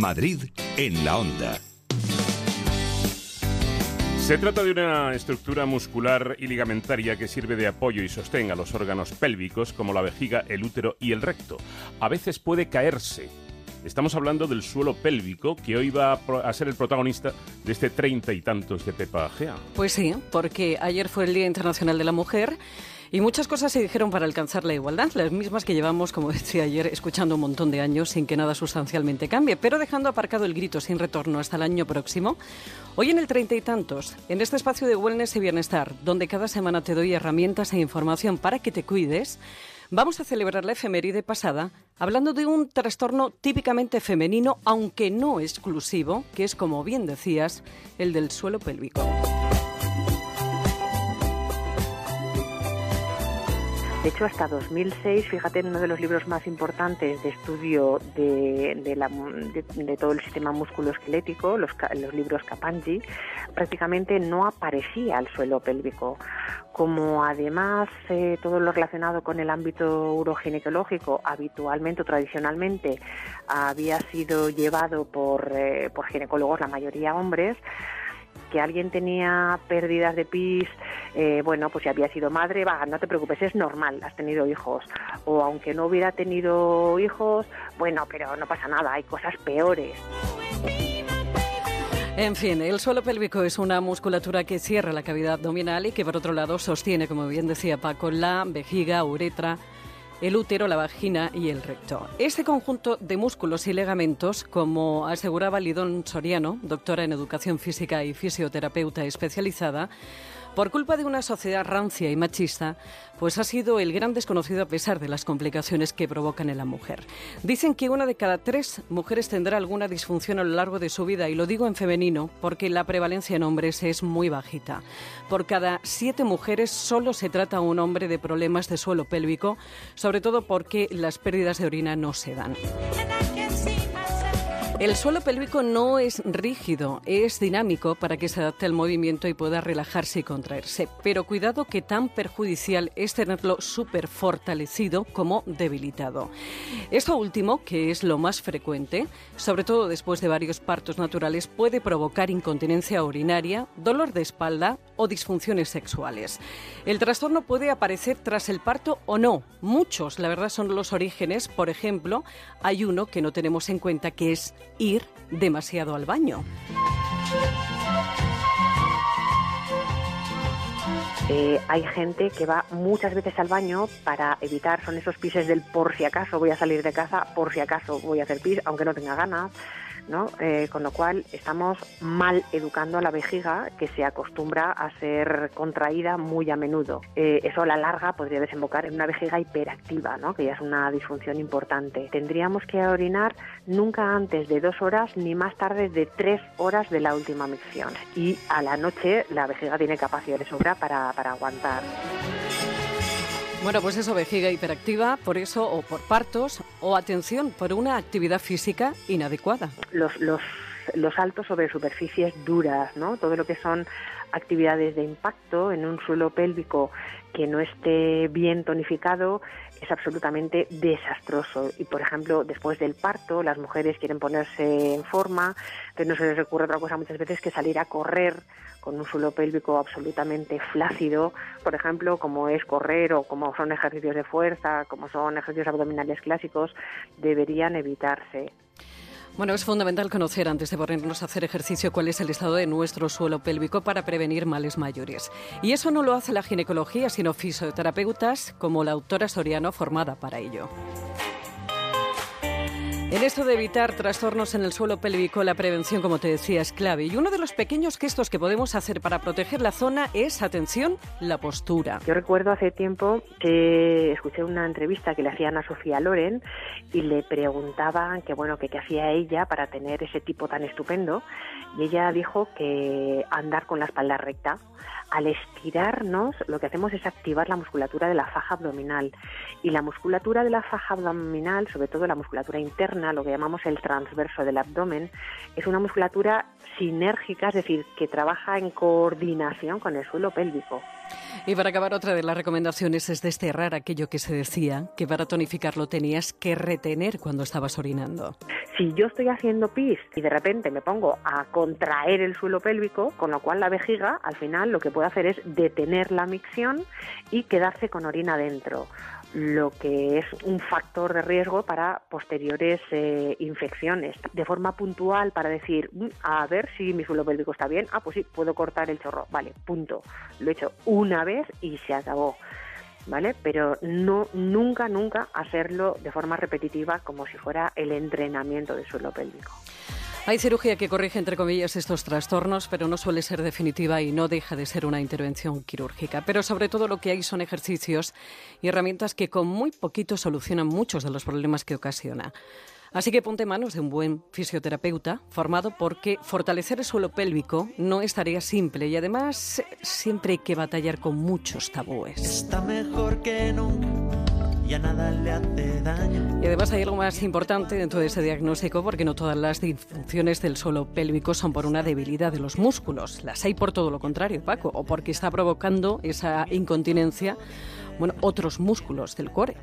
Madrid en la onda. Se trata de una estructura muscular y ligamentaria que sirve de apoyo y sostén a los órganos pélvicos como la vejiga, el útero y el recto. A veces puede caerse. Estamos hablando del suelo pélvico que hoy va a ser el protagonista de este treinta y tantos de Pepa Gea. Pues sí, porque ayer fue el Día Internacional de la Mujer y muchas cosas se dijeron para alcanzar la igualdad, las mismas que llevamos, como decía ayer, escuchando un montón de años sin que nada sustancialmente cambie, pero dejando aparcado el grito sin retorno hasta el año próximo. Hoy en el treinta y tantos, en este espacio de wellness y bienestar, donde cada semana te doy herramientas e información para que te cuides, vamos a celebrar la efeméride pasada hablando de un trastorno típicamente femenino, aunque no exclusivo, que es, como bien decías, el del suelo pélvico. De hecho, hasta 2006, fíjate, en uno de los libros más importantes de estudio de, todo el sistema musculoesquelético, los, los libros Kapanji, prácticamente no aparecía el suelo pélvico. Como además eh, todo lo relacionado con el ámbito uroginecológico habitualmente o tradicionalmente había sido llevado por, eh, por ginecólogos, la mayoría hombres, que alguien tenía pérdidas de pis, eh, bueno, pues si había sido madre, va, no te preocupes, es normal, has tenido hijos. O aunque no hubiera tenido hijos, bueno, pero no pasa nada, hay cosas peores. En fin, el suelo pélvico es una musculatura que cierra la cavidad abdominal y que por otro lado sostiene, como bien decía Paco, la vejiga, uretra, el útero, la vagina y el recto. Este conjunto de músculos y ligamentos, como aseguraba Lidón Soriano, doctora en educación física y fisioterapeuta especializada, por culpa de una sociedad rancia y machista, pues ha sido el gran desconocido a pesar de las complicaciones que provocan en la mujer. Dicen que una de cada tres mujeres tendrá alguna disfunción a lo largo de su vida, y lo digo en femenino porque la prevalencia en hombres es muy bajita. Por cada siete mujeres solo se trata a un hombre de problemas de suelo pélvico, sobre todo porque las pérdidas de orina no se dan. El suelo pélvico no es rígido, es dinámico para que se adapte al movimiento y pueda relajarse y contraerse. Pero cuidado que tan perjudicial es tenerlo súper fortalecido como debilitado. Esto último, que es lo más frecuente, sobre todo después de varios partos naturales, puede provocar incontinencia urinaria, dolor de espalda o disfunciones sexuales. El trastorno puede aparecer tras el parto o no. Muchos, la verdad, son los orígenes. Por ejemplo, hay uno que no tenemos en cuenta que es ir demasiado al baño. Eh, hay gente que va muchas veces al baño para evitar, son esos pises del por si acaso voy a salir de casa, por si acaso voy a hacer pis, aunque no tenga ganas. Eh, con lo cual estamos mal educando a la vejiga que se acostumbra a ser contraída muy a menudo. Eh, eso a la larga podría desembocar en una vejiga hiperactiva, ¿no? que ya es una disfunción importante. Tendríamos que orinar nunca antes de dos horas ni más tarde de tres horas de la última micción. Y a la noche la vejiga tiene capacidad de sobra para, para aguantar. Bueno, pues eso, vejiga hiperactiva, por eso, o por partos, o atención, por una actividad física inadecuada. Los, los, los saltos sobre superficies duras, ¿no? Todo lo que son actividades de impacto en un suelo pélvico que no esté bien tonificado es absolutamente desastroso. Y, por ejemplo, después del parto, las mujeres quieren ponerse en forma, entonces no se les recurre otra cosa muchas veces que salir a correr con un suelo pélvico absolutamente flácido, por ejemplo, como es correr o como son ejercicios de fuerza, como son ejercicios abdominales clásicos, deberían evitarse. Bueno, es fundamental conocer antes de ponernos a hacer ejercicio cuál es el estado de nuestro suelo pélvico para prevenir males mayores. Y eso no lo hace la ginecología, sino fisioterapeutas como la autora Soriano formada para ello. En esto de evitar trastornos en el suelo pélvico, la prevención, como te decía, es clave. Y uno de los pequeños gestos que podemos hacer para proteger la zona es, atención, la postura. Yo recuerdo hace tiempo que escuché una entrevista que le hacían a Sofía Loren y le preguntaban que, bueno, qué hacía ella para tener ese tipo tan estupendo. Y ella dijo que andar con la espalda recta al estirarnos lo que hacemos es activar la musculatura de la faja abdominal y la musculatura de la faja abdominal, sobre todo la musculatura interna, interna, lo que llamamos el transverso del abdomen, es una musculatura sinérgica, es decir, que trabaja en coordinación con el suelo pélvico. Y para acabar, otra de las recomendaciones es desterrar aquello que se decía, que para tonificarlo tenías que retener cuando estabas orinando. Si yo estoy haciendo pis y de repente me pongo a contraer el suelo pélvico, con lo cual la vejiga al final lo que puede hacer es detener la micción y quedarse con orina dentro lo que es un factor de riesgo para posteriores eh, infecciones. De forma puntual para decir, mm, a ver si mi suelo pélvico está bien, ah, pues sí, puedo cortar el chorro, vale, punto. Lo he hecho una vez y se acabó. ¿Vale? Pero no nunca nunca hacerlo de forma repetitiva como si fuera el entrenamiento del suelo pélvico. Hay cirugía que corrige, entre comillas, estos trastornos, pero no suele ser definitiva y no deja de ser una intervención quirúrgica. Pero sobre todo lo que hay son ejercicios y herramientas que con muy poquito solucionan muchos de los problemas que ocasiona. Así que ponte manos de un buen fisioterapeuta formado porque fortalecer el suelo pélvico no es tarea simple y además siempre hay que batallar con muchos tabúes. Está mejor que nunca y además hay algo más importante dentro de ese diagnóstico porque no todas las disfunciones del suelo pélvico son por una debilidad de los músculos. Las hay por todo lo contrario, Paco, o porque está provocando esa incontinencia, bueno, otros músculos del core.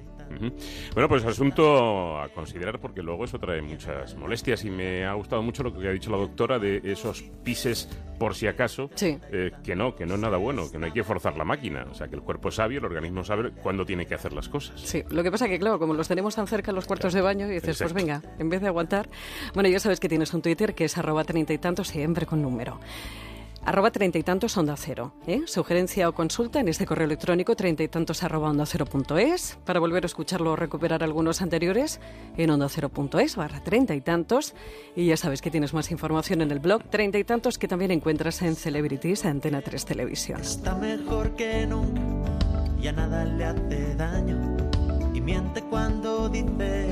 Bueno, pues asunto a considerar porque luego eso trae muchas molestias y me ha gustado mucho lo que ha dicho la doctora de esos pises por si acaso, eh, que no, que no es nada bueno, que no hay que forzar la máquina, o sea, que el cuerpo es sabio, el organismo sabe cuándo tiene que hacer las cosas. Sí, lo que pasa que claro, como los tenemos tan cerca los cuartos de baño y dices, pues venga, en vez de aguantar, bueno, ya sabes que tienes un Twitter que es arroba treinta y tantos siempre con número arroba treinta y tantos onda cero. ¿eh? Sugerencia o consulta en este correo electrónico treinta y tantos arroba onda cero punto es. Para volver a escucharlo o recuperar algunos anteriores en onda cero punto es barra treinta y tantos. Y ya sabes que tienes más información en el blog treinta y tantos que también encuentras en Celebrities Antena 3 Televisión. Está mejor que nunca, ya nada le hace daño. Y miente cuando dice